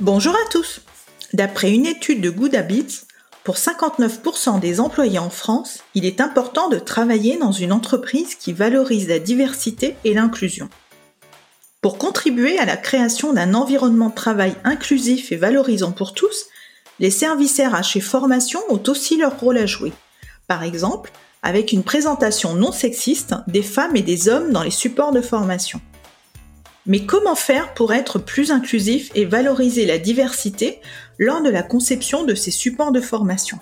Bonjour à tous. D'après une étude de Good Habits, pour 59% des employés en France, il est important de travailler dans une entreprise qui valorise la diversité et l'inclusion. Pour contribuer à la création d'un environnement de travail inclusif et valorisant pour tous, les services RH et formation ont aussi leur rôle à jouer. Par exemple, avec une présentation non sexiste des femmes et des hommes dans les supports de formation. Mais comment faire pour être plus inclusif et valoriser la diversité lors de la conception de ces supports de formation?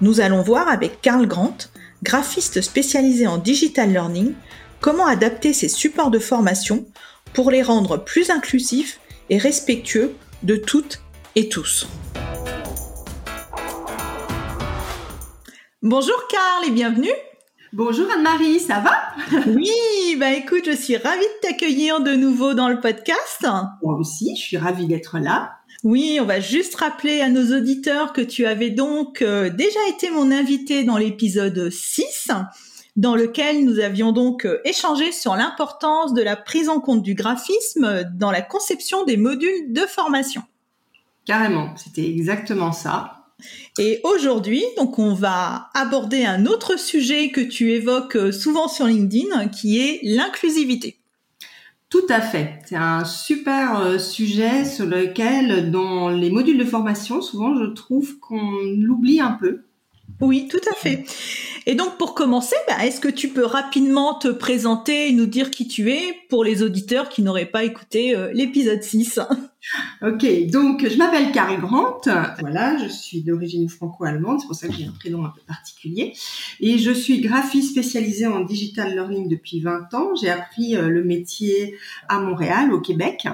Nous allons voir avec Carl Grant, graphiste spécialisé en digital learning, comment adapter ces supports de formation pour les rendre plus inclusifs et respectueux de toutes et tous. Bonjour Carl et bienvenue Bonjour Anne-Marie, ça va? Oui, bah écoute, je suis ravie de t'accueillir de nouveau dans le podcast. Moi aussi, je suis ravie d'être là. Oui, on va juste rappeler à nos auditeurs que tu avais donc euh, déjà été mon invité dans l'épisode 6, dans lequel nous avions donc euh, échangé sur l'importance de la prise en compte du graphisme dans la conception des modules de formation. Carrément, c'était exactement ça. Et aujourd'hui, donc, on va aborder un autre sujet que tu évoques euh, souvent sur LinkedIn, qui est l'inclusivité. Tout à fait. C'est un super euh, sujet sur lequel, dans les modules de formation, souvent, je trouve qu'on l'oublie un peu. Oui, tout à fait. Et donc, pour commencer, bah, est-ce que tu peux rapidement te présenter et nous dire qui tu es pour les auditeurs qui n'auraient pas écouté euh, l'épisode 6 Ok, donc je m'appelle Carl Grant. Voilà, je suis d'origine franco-allemande, c'est pour ça que j'ai un prénom un peu particulier. Et je suis graphiste spécialisée en digital learning depuis 20 ans. J'ai appris euh, le métier à Montréal, au Québec.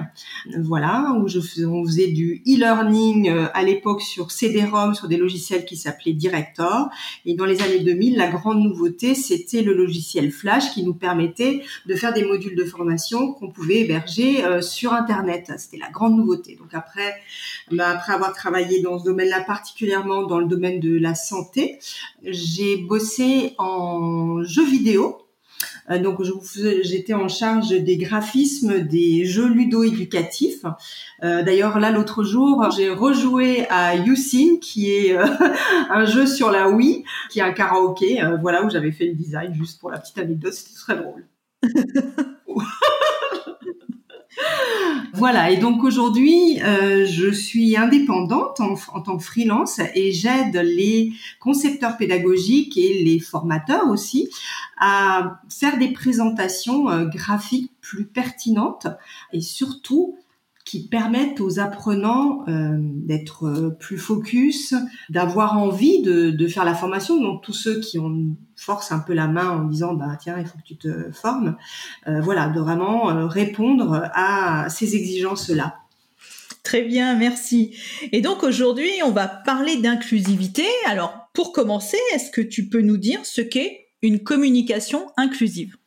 Voilà, où on faisait du e-learning euh, à l'époque sur CD-ROM, sur des logiciels qui s'appelaient Director. Et dans les années 2000, la grande nouveauté, c'était le logiciel Flash qui nous permettait de faire des modules de formation qu'on pouvait héberger euh, sur Internet. C'était la grande nouveauté. Donc après, bah, après avoir travaillé dans ce domaine-là, particulièrement dans le domaine de la santé, j'ai bossé en jeux vidéo. Euh, donc j'étais en charge des graphismes des jeux ludo-éducatifs. Euh, d'ailleurs là l'autre jour j'ai rejoué à YouSing qui est euh, un jeu sur la Wii qui est un karaoké. voilà où j'avais fait le design juste pour la petite anecdote. C'était très drôle. Voilà, et donc aujourd'hui, euh, je suis indépendante en, tant que freelance et j'aide les concepteurs pédagogiques et les formateurs aussi à faire des présentations euh, graphiques plus pertinentes et surtout qui permettent aux apprenants euh, d'être euh, plus focus, d'avoir envie de, faire la formation. Donc tous ceux qui ont force un peu la main en disant bah tiens il faut que tu te formes, euh, voilà, de vraiment répondre à ces exigences là. Très bien, merci. Et donc aujourd'hui, on va parler d'inclusivité. Alors pour commencer, est-ce que tu peux nous dire ce qu'est une communication inclusive?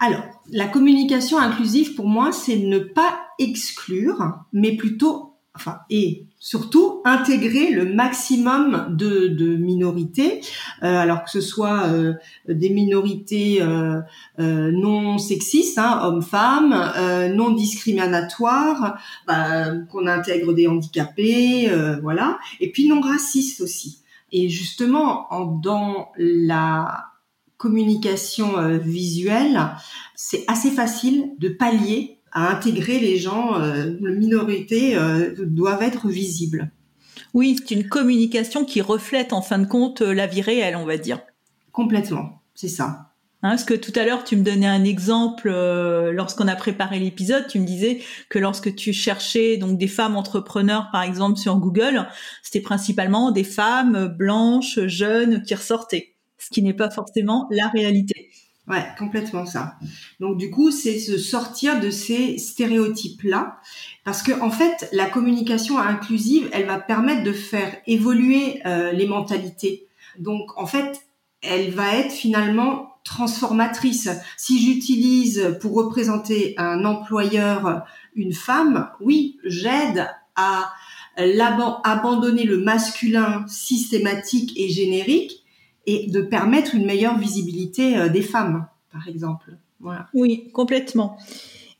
Alors, la communication inclusive, pour moi, c'est ne pas exclure, mais plutôt, enfin, et surtout intégrer le maximum de, minorités, euh, alors que ce soit euh, des minorités euh, non sexistes, hein, hommes-femmes, non discriminatoires, bah, qu'on intègre des handicapés, voilà, et puis non racistes aussi. Et justement, en, dans la communication euh, visuelle, c'est assez facile de pallier à intégrer les gens, euh, les minorités euh, doivent être visibles. Oui, c'est une communication qui reflète en fin de compte la vie réelle, on va dire. Complètement, c'est ça. Hein, parce que tout à l'heure, tu me donnais un exemple lorsqu'on a préparé l'épisode. Tu me disais que lorsque tu cherchais donc des femmes entrepreneurs, par exemple sur Google, c'était principalement des femmes blanches, jeunes qui ressortaient ce qui n'est pas forcément la réalité. Ouais, complètement ça. Donc du coup, c'est se sortir de ces stéréotypes-là, parce que en fait, la communication inclusive, elle va permettre de faire évoluer euh, les mentalités. Donc en fait, elle va être finalement transformatrice. Si j'utilise pour représenter un employeur une femme, oui, j'aide à abandonner le masculin systématique et générique et de permettre une meilleure visibilité euh, des femmes, par exemple. Oui, complètement.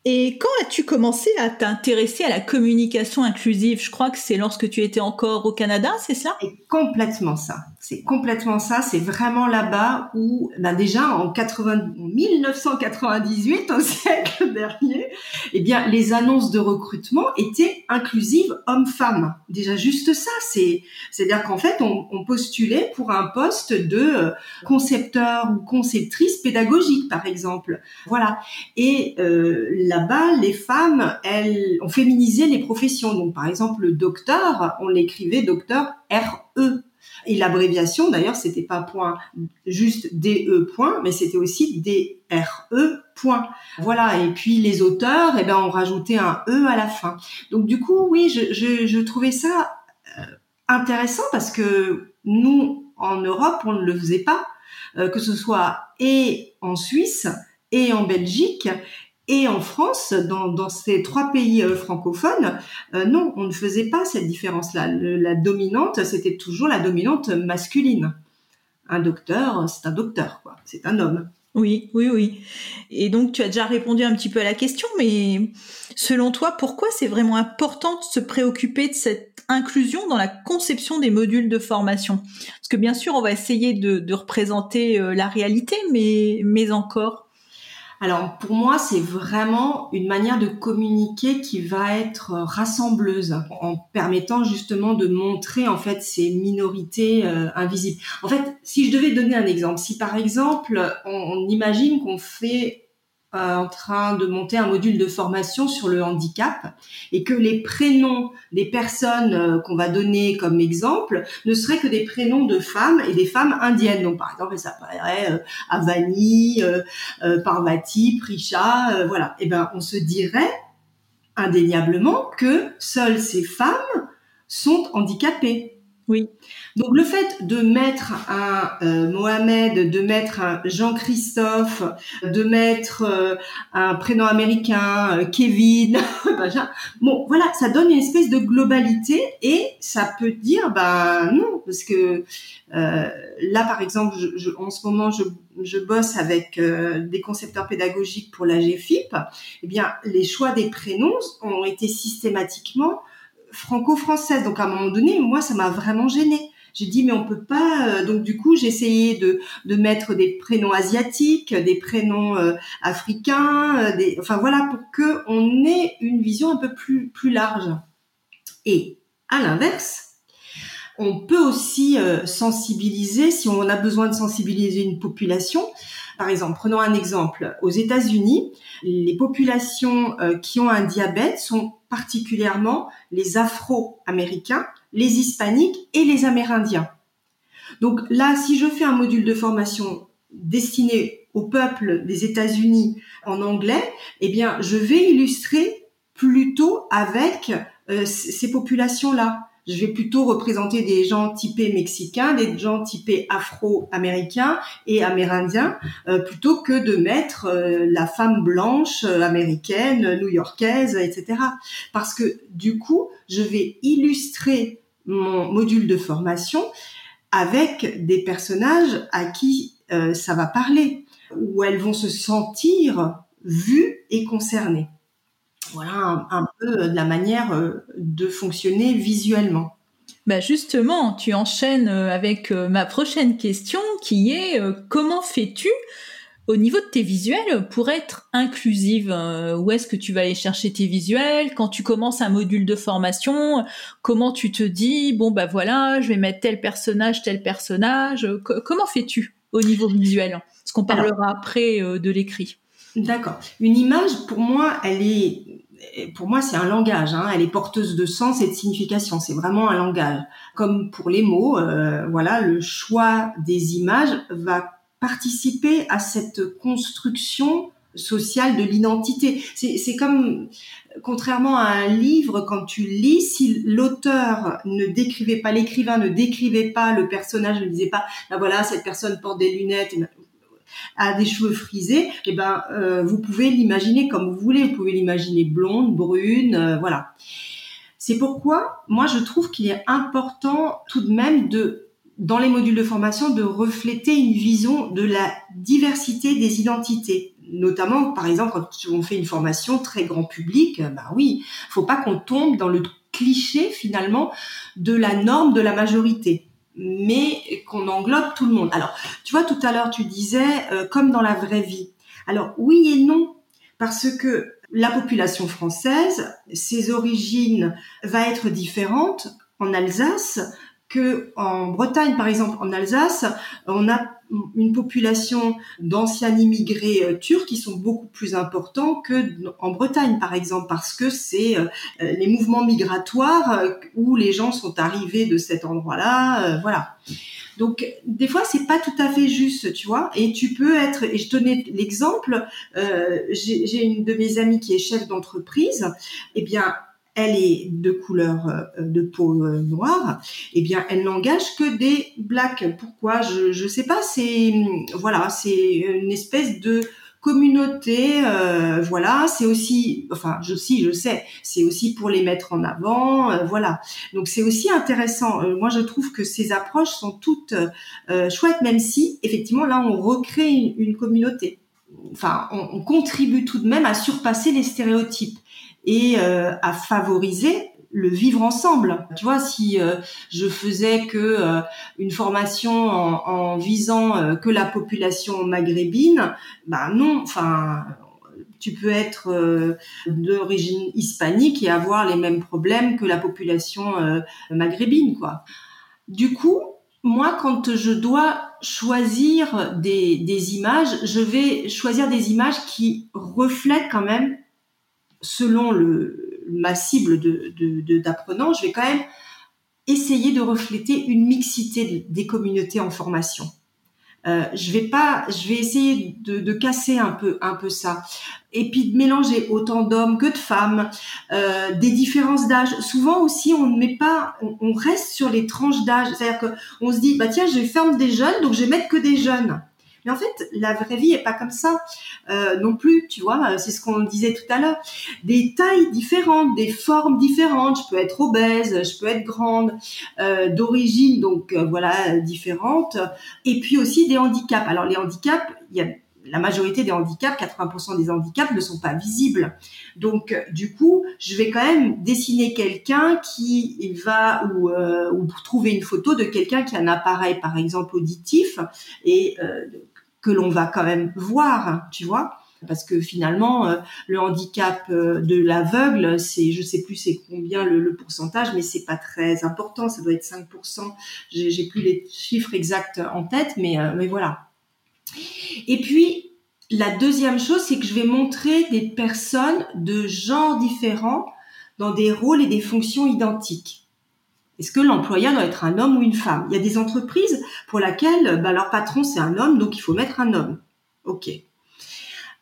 Et quand as-tu commencé à t'intéresser à la communication inclusive? Je crois que c'est lorsque tu étais encore au Canada, c'est ça? C'est complètement ça. C'est complètement ça. C'est vraiment là-bas où, ben déjà en 80, 1998, au siècle dernier, eh bien les annonces de recrutement étaient inclusives hommes-femmes. Déjà juste ça, c'est c'est-à-dire qu'en fait on, postulait pour un poste de euh, concepteur ou conceptrice pédagogique, par exemple. Voilà. Euh, là-bas, les femmes, elles ont féminisé les professions. Donc par exemple le docteur, on l'écrivait docteur RE et l'abréviation, d'ailleurs, c'était pas point juste DE point, mais c'était aussi DRE point. Voilà. Et puis les auteurs, eh ben, ont rajouté un E à la fin. Donc du coup, oui, je, je, je trouvais ça euh, intéressant parce que nous, en Europe, on ne le faisait pas, euh, que ce soit et en Suisse et en Belgique. Et en France, dans, ces trois pays euh, francophones, euh, non, on ne faisait pas cette différence-là. La dominante, c'était toujours la dominante masculine. Un docteur, c'est un docteur, quoi. C'est un homme. Oui, oui, oui. Et donc, tu as déjà répondu un petit peu à la question, mais selon toi, pourquoi c'est vraiment important de se préoccuper de cette inclusion dans la conception des modules de formation? Parce que bien sûr, on va essayer de, représenter euh, la réalité, mais encore. Alors pour moi, c'est vraiment une manière de communiquer qui va être rassembleuse en permettant justement de montrer en fait ces minorités euh, invisibles. En fait, si je devais donner un exemple, si par exemple on imagine qu'on fait euh, en train de monter un module de formation sur le handicap et que les prénoms des personnes euh, qu'on va donner comme exemple ne seraient que des prénoms de femmes et des femmes indiennes. Donc par exemple, ça apparaît euh, Avani, euh, Parvati, Prisha, voilà. Et eh ben on se dirait indéniablement que seules ces femmes sont handicapées. Oui. Donc le fait de mettre un euh, Mohamed, de mettre un Jean-Christophe, de mettre euh, un prénom américain, euh, Kevin, bon voilà, ça donne une espèce de globalité et ça peut dire ben non parce que là par exemple, je, en ce moment je, je bosse avec des concepteurs pédagogiques pour la GFIP. Eh bien les choix des prénoms ont été systématiquement franco-française. Donc à un moment donné, moi, ça m'a vraiment gênée. J'ai dit mais on peut pas. Euh, donc du coup, j'ai essayé de, mettre des prénoms asiatiques, des prénoms euh, africains, euh, enfin voilà pour que on ait une vision un peu plus large. Et à l'inverse, on peut aussi sensibiliser si on a besoin de sensibiliser une population. Par exemple, prenons un exemple. Aux États-Unis, les populations qui ont un diabète sont particulièrement les Afro-Américains, les Hispaniques et les Amérindiens. Donc là, si je fais un module de formation destiné au peuple des États-Unis en anglais, eh bien, je vais illustrer plutôt avec euh, ces populations-là je vais plutôt représenter des gens typés mexicains, des gens typés afro-américains et amérindiens, euh, plutôt que de mettre euh, la femme blanche euh, américaine, new-yorkaise, etc. Parce que du coup, je vais illustrer mon module de formation avec des personnages à qui ça va parler, où elles vont se sentir vues et concernées. Voilà un, peu euh, de la manière euh, de fonctionner visuellement. Bah justement, tu enchaînes euh, avec ma prochaine question qui est comment fais-tu au niveau de tes visuels pour être inclusive Où est-ce que tu vas aller chercher tes visuels Quand tu commences un module de formation, comment tu te dis bon bah voilà, je vais mettre tel personnage, tel personnage Comment fais-tu au niveau visuel? Parce qu'on parlera après de l'écrit? D'accord. Une image, pour moi, elle est, pour moi, c'est un langage. Hein. Elle est porteuse de sens et de signification. C'est vraiment un langage. Comme pour les mots, euh, voilà, le choix des images va participer à cette construction sociale de l'identité. C'est comme, contrairement à un livre, quand tu lis, si l'auteur ne décrivait pas, l'écrivain ne décrivait pas, le personnage ne disait pas, ben voilà, cette personne porte des lunettes, des cheveux frisés, eh ben euh, vous pouvez l'imaginer comme vous voulez. Vous pouvez l'imaginer blonde, brune, euh, voilà. C'est pourquoi moi je trouve qu'il est important tout de même de dans les modules de formation de refléter une vision de la diversité des identités notamment par exemple quand on fait une formation très grand public bah oui faut pas qu'on tombe dans le cliché finalement de la norme de la majorité mais qu'on englobe tout le monde. Alors, tu vois, tout à l'heure, tu disais, euh, comme dans la vraie vie. Alors, oui et non, parce que la population française, ses origines va être différente en Alsace que en Bretagne, par exemple, en Alsace, on a une population d'anciens immigrés euh, turcs qui sont beaucoup plus importants que en Bretagne, par exemple, parce que c'est euh, les mouvements migratoires euh, où les gens sont arrivés de cet endroit-là, voilà. Donc des fois c'est pas tout à fait juste, tu vois. Et tu peux être, et je tenais l'exemple, j'ai une de mes amies qui est chef d'entreprise, eh bien elle est de couleur euh, de peau euh, noire, eh bien, elle n'engage que des blacks. Pourquoi? Je je sais pas. C'est voilà, c'est une espèce de communauté. Euh, voilà, c'est aussi, enfin, je je sais, c'est aussi pour les mettre en avant. voilà. Donc c'est aussi intéressant. moi, je trouve que ces approches sont toutes chouettes, même si effectivement là, on recrée une, communauté. Enfin, on contribue tout de même à surpasser les stéréotypes et euh, à favoriser le vivre ensemble. Tu vois, si euh, je faisais que euh, une formation en, visant que la population maghrébine, ben non, enfin tu peux être d'origine hispanique et avoir les mêmes problèmes que la population maghrébine, quoi. Du coup, moi, quand je dois choisir des images, je vais choisir des images qui reflètent quand même selon ma cible d'apprenants, je vais quand même essayer de refléter une mixité des communautés en formation. Euh, je vais pas, je vais essayer de, casser un peu, un peu ça, et puis de mélanger autant d'hommes que de femmes, euh, des différences d'âge. Souvent aussi, on ne met pas, on, reste sur les tranches d'âge, c'est-à-dire que on se dit, bah tiens, je faire des jeunes, donc je vais mettre que des jeunes. Mais en fait, la vraie vie est pas comme ça euh, non plus, tu vois. C'est ce qu'on disait tout à l'heure. Des tailles différentes, des formes différentes. Je peux être obèse, je peux être grande, euh, d'origine donc euh, voilà différente. Et puis aussi des handicaps. Alors les handicaps, il y a la majorité des handicaps, 80% des handicaps ne sont pas visibles. Donc, du coup, je vais quand même dessiner quelqu'un qui va ou, ou trouver une photo de quelqu'un qui a un appareil, par exemple auditif, et euh, que l'on va quand même voir, tu vois. Parce que finalement euh, le handicap euh, de l'aveugle c'est je sais plus c'est combien le, pourcentage mais c'est pas très important. Ça doit être 5% j'ai, j'ai plus les chiffres exacts en tête mais euh, mais voilà. Et puis la deuxième chose c'est que je vais montrer des personnes de genres différents dans des rôles et des fonctions identiques est-ce que l'employeur doit être un homme ou une femme? Il y a des entreprises pour lesquelles bah, leur patron c'est un homme, donc il faut mettre un homme. Ok.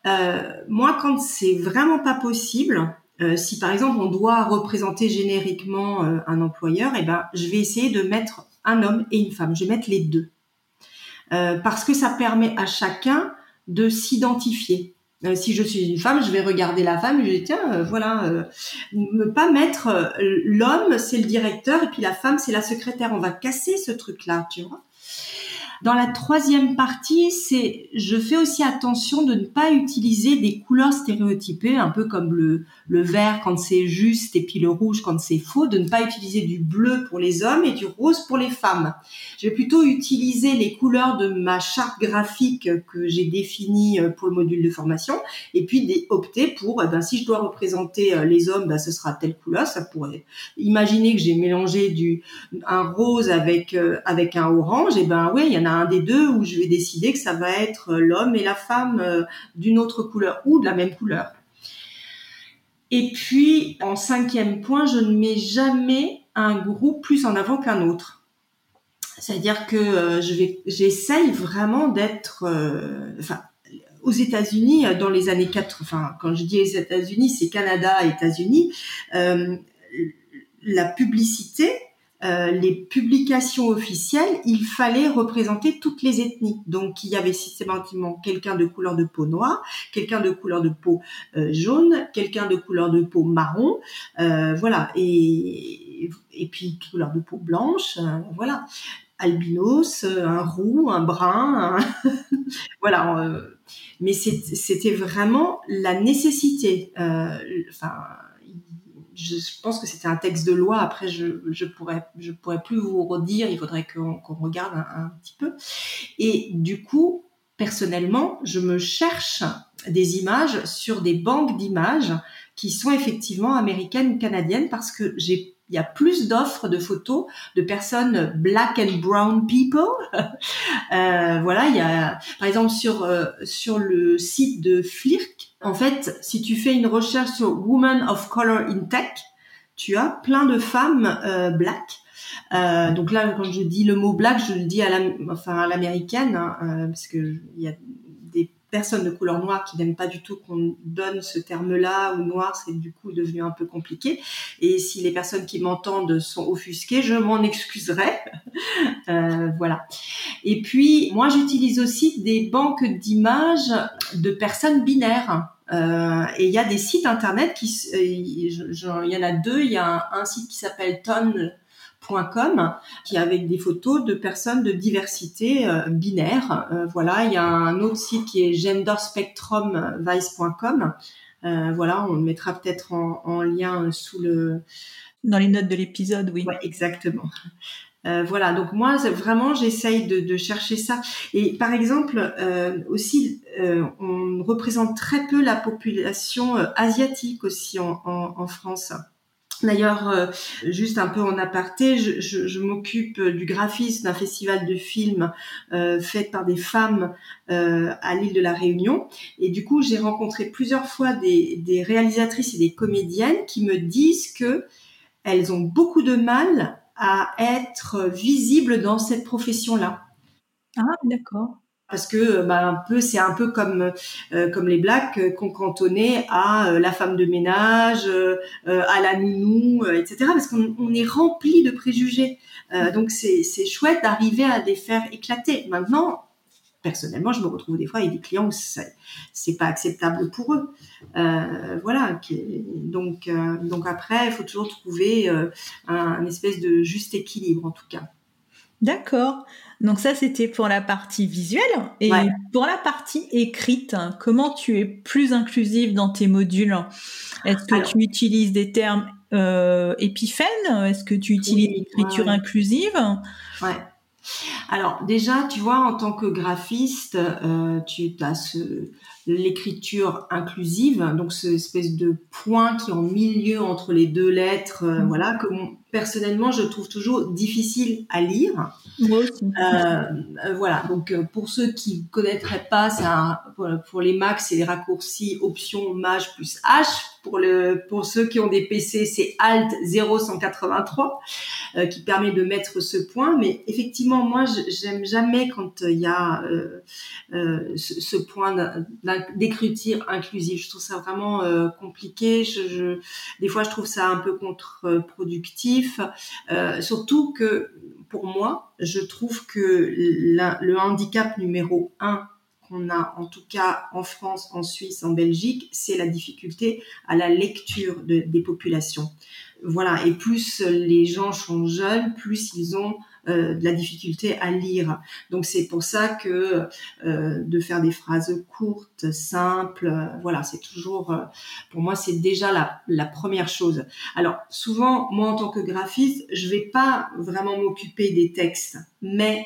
Euh, moi, quand c'est vraiment pas possible, euh, si par exemple on doit représenter génériquement euh, un employeur, eh ben je vais essayer de mettre un homme et une femme. Je vais mettre les deux parce que ça permet à chacun de s'identifier. Euh, si je suis une femme, je vais regarder la femme je dis tiens, euh, voilà, euh, ne pas mettre l'homme c'est le directeur et puis la femme c'est la secrétaire. On va casser ce truc-là, tu vois. Dans la troisième partie, c'est je fais aussi attention de ne pas utiliser des couleurs stéréotypées, un peu comme le, le vert quand c'est juste et puis le rouge quand c'est faux, de ne pas utiliser du bleu pour les hommes et du rose pour les femmes. Je vais plutôt utiliser les couleurs de ma charte graphique que j'ai définie euh, pour le module de formation et puis opter pour, eh ben, si je dois représenter euh, les hommes, ben, ce sera telle couleur. Ça pourrait imaginer que j'ai mélangé du un rose avec euh, avec un orange, et ben oui, il y en a un des deux où je vais décider que ça va être l'homme et la femme d'une autre couleur ou de la même couleur. Et puis, en cinquième point, je ne mets jamais un groupe plus en avant qu'un autre. C'est-à-dire que je vais, j'essaye vraiment d'être, enfin, aux États-Unis, dans les années 4, enfin, quand je dis les États-Unis, c'est Canada, États-Unis, la publicité euh, les publications officielles, il fallait représenter toutes les ethnies. Donc, il y avait systématiquement quelqu'un de couleur de peau noire, quelqu'un de couleur de peau euh, jaune, quelqu'un de couleur de peau marron, euh, voilà, et, et puis couleur de peau blanche, voilà, albinos, un roux, un brun, voilà. mais c'était vraiment la nécessité. Enfin je pense que c'était un texte de loi. Après, je je pourrais je pourrais plus vous redire. Il faudrait qu'on regarde un, petit peu. Et du coup, personnellement, je me cherche des images sur des banques d'images qui sont effectivement américaines ou canadiennes parce que j'ai il y a plus d'offres de photos de personnes black and brown people. euh, voilà, il y a par exemple sur euh, sur le site de Flirk, en fait, si tu fais une recherche sur Women of Color in Tech, tu as plein de femmes euh, black. Euh, donc là, quand je dis le mot black, je le dis à l'américaine, hein, euh, parce que il y a personnes de couleur noire qui n'aiment pas du tout qu'on donne ce terme-là ou noir, c'est du coup devenu un peu compliqué. Et si les personnes qui m'entendent sont offusquées, je m'en excuserai. euh, voilà. Et puis, moi, j'utilise aussi des banques d'images de personnes binaires. Euh, et il y a des sites internet qui, euh, il y en a deux. Il y a un site qui s'appelle Ton .com qui avec des photos de personnes de diversité euh, binaire. Euh, voilà, il y a un autre site qui est genderspectrumvice.com. Euh, voilà, on le mettra peut-être en, lien sous le dans les notes de l'épisode, oui. Ouais, exactement. voilà, donc moi vraiment j'essaye de, chercher ça. Et par exemple aussi, on représente très peu la population asiatique aussi en France. D'ailleurs, euh, juste un peu en aparté, je, m'occupe du graphisme d'un festival de films euh, fait par des femmes euh, à l'île de la Réunion. Et du coup, j'ai rencontré plusieurs fois des, des, réalisatrices et des comédiennes qui me disent que elles ont beaucoup de mal à être visibles dans cette profession-là. Ah, d'accord parce que bah, un peu c'est un peu comme euh, comme les blacks euh, qu'on cantonnait à euh, la femme de ménage, à la nounou, etc. Parce qu'on on est rempli de préjugés. donc c'est c'est chouette d'arriver à les faire éclater. Maintenant, personnellement, je me retrouve des fois avec des clients où c'est pas acceptable pour eux. voilà. Donc donc après, il faut toujours trouver un, un espèce de juste équilibre en tout cas. D'accord. Donc ça, c'était pour la partie visuelle. Et pour la partie écrite, comment tu es plus inclusive dans tes modules? Est-ce que tu utilises des termes euh, épiphénes? Est-ce que tu utilises l'écriture inclusive? Ouais. Alors déjà, tu vois, en tant que graphiste, euh, tu as ce, l'écriture inclusive, donc cette espèce de point qui est en milieu entre les deux lettres, euh, mmh. voilà, que personnellement je trouve toujours difficile à lire. Euh, euh, voilà, donc pour ceux qui connaîtraient pas, c'est pour les Macs, c'est les raccourcis option Maj plus H. Pour le pour ceux qui ont des PC, c'est Alt 0183 qui permet de mettre ce point. Mais effectivement, moi, j'aime jamais quand il y a ce, ce point d'écriture inclusive. Je trouve ça vraiment euh, compliqué. Je, des fois, je trouve ça un peu contre-productif. Euh, surtout que pour moi, je trouve que le handicap numéro un qu'on a en tout cas en France, en Suisse, en Belgique, c'est la difficulté à la lecture des populations. Voilà, et plus les gens sont jeunes, plus ils ont de la difficulté à lire. Donc c'est pour ça que euh, de faire des phrases courtes, simples, euh, voilà, c'est toujours, pour moi, c'est déjà la, la première chose. Alors souvent, moi en tant que graphiste, je vais pas vraiment m'occuper des textes, mais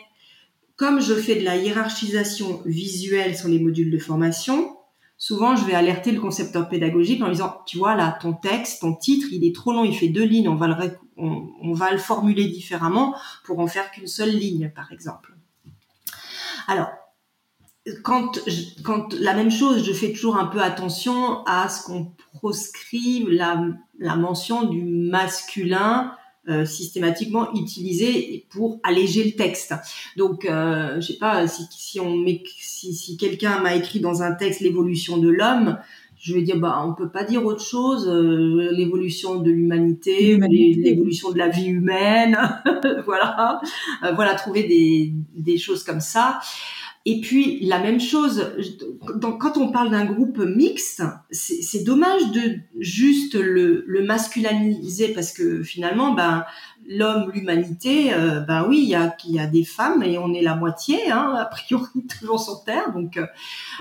comme je fais de la hiérarchisation visuelle sur les modules de formation, souvent je vais alerter le concepteur pédagogique en disant, tu vois là, ton texte, ton titre, il est trop long, il fait deux lignes, on va le, on, va le formuler différemment pour en faire qu'une seule ligne, par exemple. Alors, quand, la même chose, je fais toujours un peu attention à ce qu'on proscrive la, mention du masculin euh, systématiquement utilisé pour alléger le texte. Donc, euh, je sais pas si, si quelqu'un m'a écrit dans un texte l'évolution de l'homme, je vais dire bah on peut pas dire autre chose euh, l'évolution de l'humanité l'évolution de la vie humaine. Voilà. Euh, voilà trouver des des choses comme ça et puis la même chose, quand on parle d'un groupe mixte, c'est dommage de juste le, masculiniser parce que finalement, ben l'homme, l'humanité, euh, ben oui, il y a, y a des femmes et on est la moitié, hein, a priori toujours sur Terre. Donc, euh,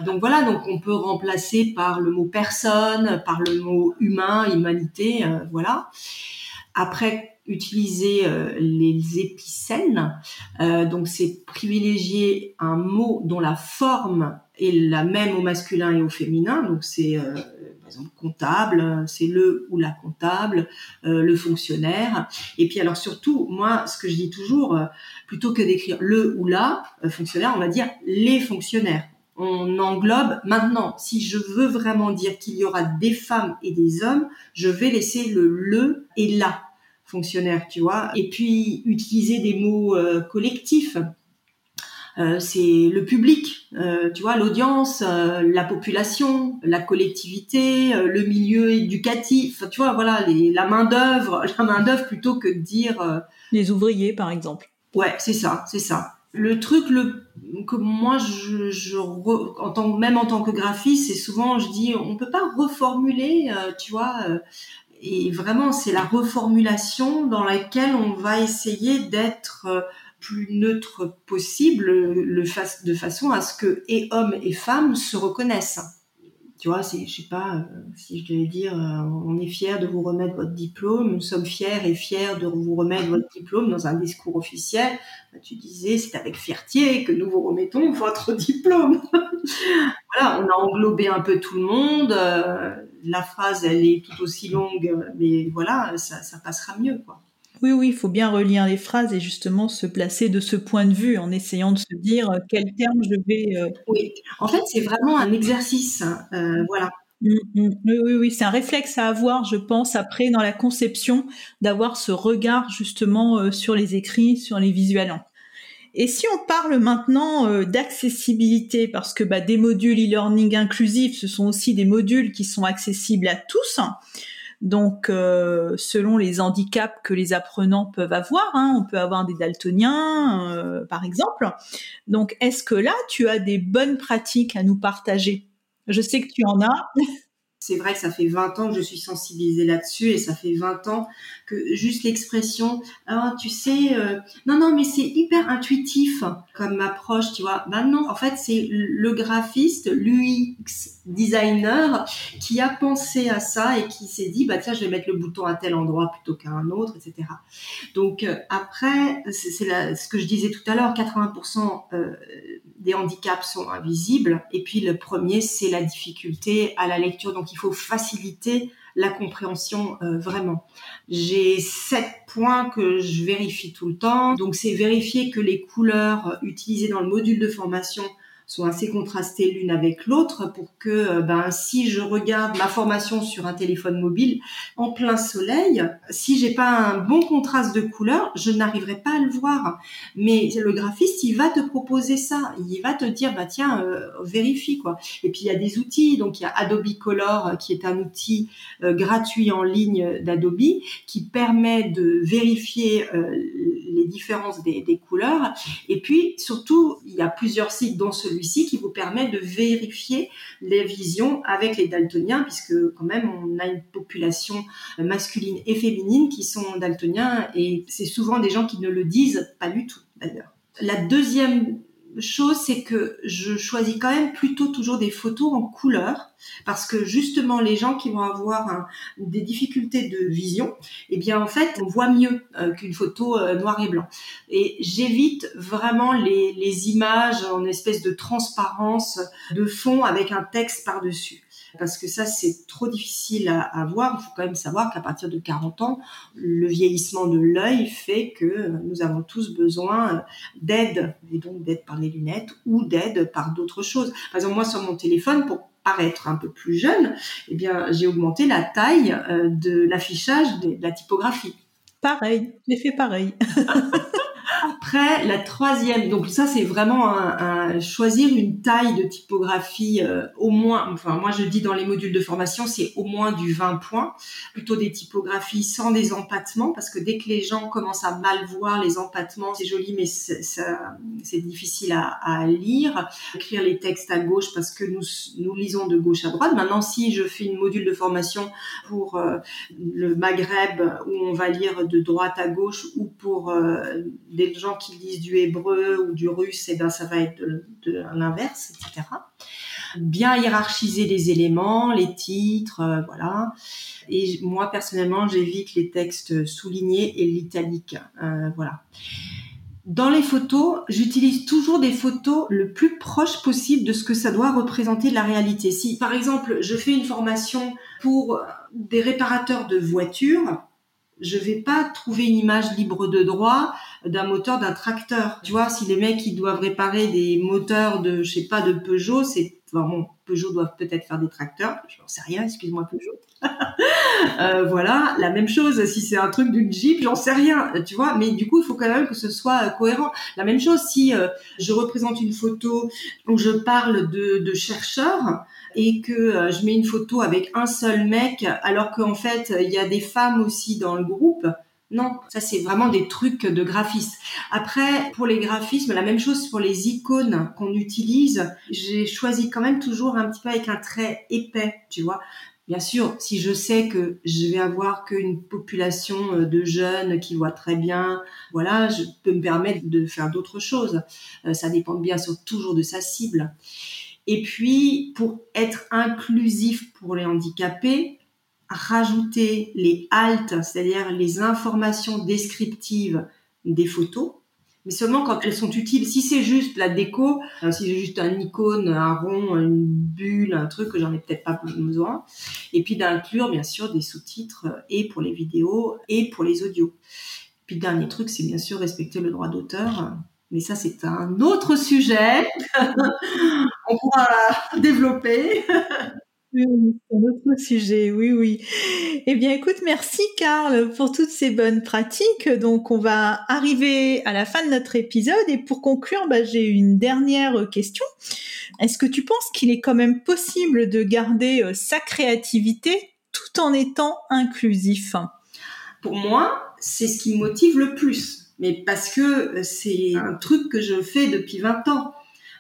donc voilà, donc on peut remplacer par le mot personne, par le mot humain, humanité, euh, voilà. Après, utiliser euh, les épicènes. Euh, donc c'est privilégier un mot dont la forme est la même au masculin et au féminin. Donc c'est euh, par exemple comptable, c'est le ou la comptable, le fonctionnaire. Et puis alors surtout, moi, ce que je dis toujours, plutôt que d'écrire le ou la fonctionnaire, on va dire les fonctionnaires on englobe maintenant, si je veux vraiment dire qu'il y aura des femmes et des hommes, je vais laisser le le et la fonctionnaire, tu vois. Et puis utiliser des mots euh, collectifs. Euh, c'est le public, euh, tu vois, l'audience, la population, la collectivité, le milieu éducatif, tu vois, voilà, la main d'œuvre, la main d'œuvre plutôt que de dire les ouvriers, par exemple. Ouais, c'est ça, c'est ça. Le truc le que moi je, en tant même en tant que graphiste, c'est souvent je dis on peut pas reformuler, tu vois, et vraiment, c'est la reformulation dans laquelle on va essayer d'être euh, plus neutre possible, le, de façon à ce que et hommes et femmes se reconnaissent. Tu vois, c'est, je sais pas, euh, si je devais dire, euh, on est fiers de vous remettre votre diplôme, nous sommes fiers et fiers de vous remettre votre diplôme dans un discours officiel. Bah, tu disais, c'est avec fierté que nous vous remettons votre diplôme. voilà, on a englobé un peu tout le monde la phrase, elle est tout aussi longue, mais voilà, ça, passera mieux, quoi. Oui, oui, il faut bien relire les phrases et justement se placer de ce point de vue en essayant de se dire euh, quel terme je vais. Euh, oui, en fait, c'est vraiment un exercice, euh, voilà. Mmh, mmh. Oui, oui, oui, c'est un réflexe à avoir, je pense, après dans la conception, d'avoir ce regard justement sur les écrits, sur les visuels. Et si on parle maintenant euh, d'accessibilité, parce que bah, des modules e-learning inclusifs, ce sont aussi des modules qui sont accessibles à tous. Donc, euh, selon les handicaps que les apprenants peuvent avoir, hein, on peut avoir des daltoniens, euh, par exemple. Donc, est-ce que là, tu as des bonnes pratiques à nous partager? Je sais que tu en as. C'est vrai que ça fait 20 ans que je suis sensibilisée là-dessus et ça fait 20 ans que juste l'expression ah tu sais euh, non non mais c'est hyper intuitif comme approche tu vois ben non en fait c'est le graphiste l'UX designer qui a pensé à ça et qui s'est dit bah tiens je vais mettre le bouton à tel endroit plutôt qu'à un autre etc donc euh, après c'est ce que je disais tout à l'heure 80% euh, des handicaps sont invisibles et puis le premier c'est la difficulté à la lecture donc il faut faciliter la compréhension euh, vraiment. J'ai sept points que je vérifie tout le temps. Donc c'est vérifier que les couleurs utilisées dans le module de formation sont assez contrastées l'une avec l'autre pour que euh, ben si je regarde ma formation sur un téléphone mobile en plein soleil, si j'ai pas un bon contraste de couleurs, je n'arriverai pas à le voir. Mais le graphiste, il va te proposer ça, il va te dire bah tiens euh, vérifie quoi. Et puis il y a des outils, donc il y a Adobe Color qui est un outil euh, gratuit en ligne d'Adobe qui permet de vérifier les différences des, des couleurs. Et puis surtout, il y a plusieurs sites dont celui qui vous permet de vérifier les visions avec les daltoniens, puisque quand même on a une population masculine et féminine qui sont daltoniens, et c'est souvent des gens qui ne le disent pas du tout d'ailleurs. La deuxième chose, c'est que je choisis quand même plutôt toujours des photos en couleur parce que justement les gens qui vont avoir des difficultés de vision, eh bien en fait on voit mieux euh, qu'une photo euh, noir et blanc. Et j'évite vraiment les, images en espèce de transparence de fond avec un texte par dessus parce que ça c'est trop difficile à, voir. Il faut quand même savoir qu'à partir de 40 ans, le vieillissement de l'œil fait que nous avons tous besoin d'aide, et donc d'aide par les lunettes ou d'aide par d'autres choses. Par exemple, moi sur mon téléphone, pour paraître un peu plus jeune, eh bien j'ai augmenté la taille euh, de l'affichage de la typographie. Pareil, j'ai fait pareil. Après, la troisième, donc ça c'est vraiment choisir une taille de typographie euh, au moins, enfin moi je dis dans les modules de formation c'est au moins du 20 points, plutôt des typographies sans des empattements parce que dès que les gens commencent à mal voir les empattements, c'est joli mais c'est difficile à, à, lire. Écrire les textes à gauche parce que nous nous lisons de gauche à droite. Maintenant si je fais une module de formation pour euh, le Maghreb où on va lire de droite à gauche ou pour euh, gens qui lisent du hébreu ou du russe, et eh ben ça va être de, l'inverse, etc. Bien hiérarchiser les éléments, les titres, euh, voilà. Et moi personnellement, j'évite les textes soulignés et l'italique, euh, voilà. Dans les photos, j'utilise toujours des photos le plus proche possible de ce que ça doit représenter la réalité. Si par exemple je fais une formation pour des réparateurs de voitures, je vais pas trouver une image libre de droit d'un moteur d'un tracteur. Tu vois, si les mecs ils doivent réparer des moteurs de, je sais pas, de Peugeot, c'est Peugeot doivent peut-être faire des tracteurs, je n'en sais rien, excuse-moi Peugeot. euh, voilà, la même chose si c'est un truc d'une Jeep, j'en sais rien, tu vois, mais du coup, il faut quand même que ce soit euh, cohérent. La même chose si euh, je représente une photo où je parle de, chercheurs et que euh, je mets une photo avec un seul mec alors qu'en fait, il y a des femmes aussi dans le groupe, non, ça c'est vraiment des trucs de graphisme. Après, pour les graphismes, la même chose pour les icônes qu'on utilise. J'ai choisi quand même toujours un petit peu avec un trait épais, tu vois. Bien sûr, si je sais que je vais avoir qu'une population euh, de jeunes qui voient très bien, voilà, je peux me permettre de faire d'autres choses. Euh, ça dépend bien sûr toujours de sa cible. Et puis, pour être inclusif pour les handicapés, rajouter les alt, c'est-à-dire les informations descriptives des photos, mais seulement quand elles sont utiles. Si c'est juste la déco, euh, si c'est juste un icône, un rond, une bulle, un truc que j'en ai peut-être pas besoin. Et puis d'inclure bien sûr des sous-titres euh, et pour les vidéos et pour les audios. Puis dernier truc, c'est bien sûr respecter le droit d'auteur. Mais ça, c'est un autre sujet. On pourra développer. Oui, un autre sujet, oui, oui. Eh bien, écoute, merci Karl pour toutes ces bonnes pratiques. Donc, on va arriver à la fin de notre épisode et pour conclure, bah, j'ai une dernière question. Est-ce que tu penses qu'il est quand même possible de garder euh, sa créativité tout en étant inclusif? Pour moi, c'est ce qui me motive le plus. Mais parce que euh, c'est un truc que je fais depuis 20 ans.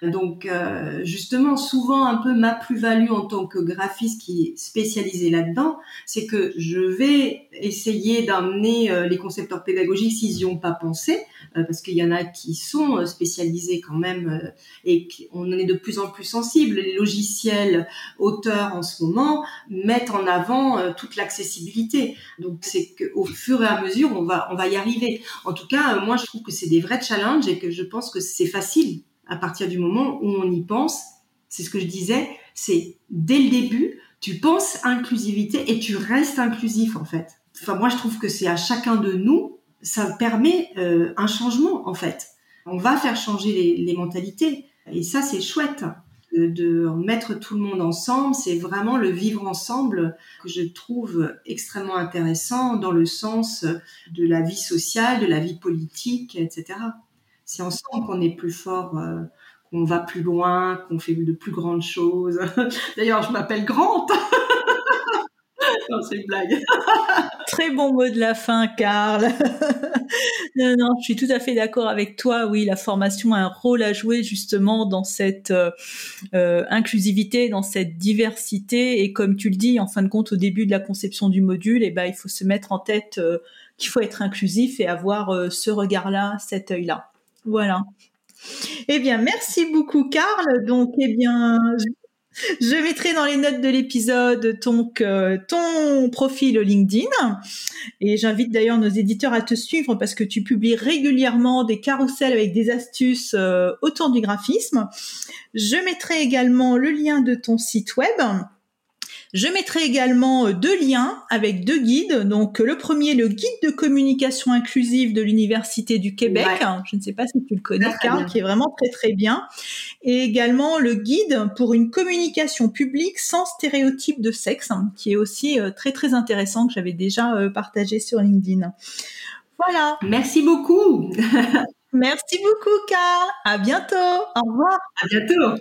Donc euh, justement, souvent un peu ma plus-value en tant que graphiste qui est spécialisé là-dedans, c'est que je vais essayer d'amener euh, les concepteurs pédagogiques s'ils n'y ont pas pensé, euh, parce qu'il y en a qui sont spécialisés quand même et on en est de plus en plus sensible. Les logiciels auteurs en ce moment mettent en avant toute l'accessibilité. Donc c'est qu'au fur et à mesure, on va on va y arriver. En tout cas, moi je trouve que c'est des vrais challenges et que je pense que c'est facile à partir du moment où on y pense, c'est ce que je disais, c'est dès le début, tu penses inclusivité et tu restes inclusif en fait. Enfin moi je trouve que c'est à chacun de nous, ça permet euh, un changement en fait. On va faire changer les, mentalités et ça c'est chouette de, de, mettre tout le monde ensemble. C'est vraiment le vivre ensemble que je trouve extrêmement intéressant dans le sens de la vie sociale, de la vie politique, etc. C'est ensemble qu'on est plus fort, euh, qu'on va plus loin, qu'on fait de plus grandes choses. D'ailleurs, je m'appelle Grant. non, c'est une blague. Très bon mot de la fin, Karl. non, non, je suis tout à fait d'accord avec toi. Oui, la formation a un rôle à jouer justement dans cette euh, euh, inclusivité, dans cette diversité. Et comme tu le dis, en fin de compte, au début de la conception du module, eh ben, il faut se mettre en tête qu'il faut être inclusif et avoir ce regard-là, cet œil-là. Voilà. Eh bien, merci beaucoup, Karl. Donc, eh bien, je mettrai dans les notes de l'épisode ton, euh, ton profil LinkedIn et j'invite d'ailleurs nos éditeurs à te suivre parce que tu publies régulièrement des carousels avec des astuces euh, autour du graphisme. Je mettrai également le lien de ton site web Je mettrai également euh, deux liens avec deux guides. Donc le premier, le guide de communication inclusive de l'Université du Québec. Je ne sais pas si tu le connais, Carl, qui est vraiment très très bien. Et également le guide pour une communication publique sans stéréotype de sexe, hein, qui est aussi euh, très très intéressant que j'avais déjà euh, partagé sur LinkedIn. Voilà. Merci beaucoup. Merci beaucoup, Carl. À bientôt. Au revoir. À bientôt.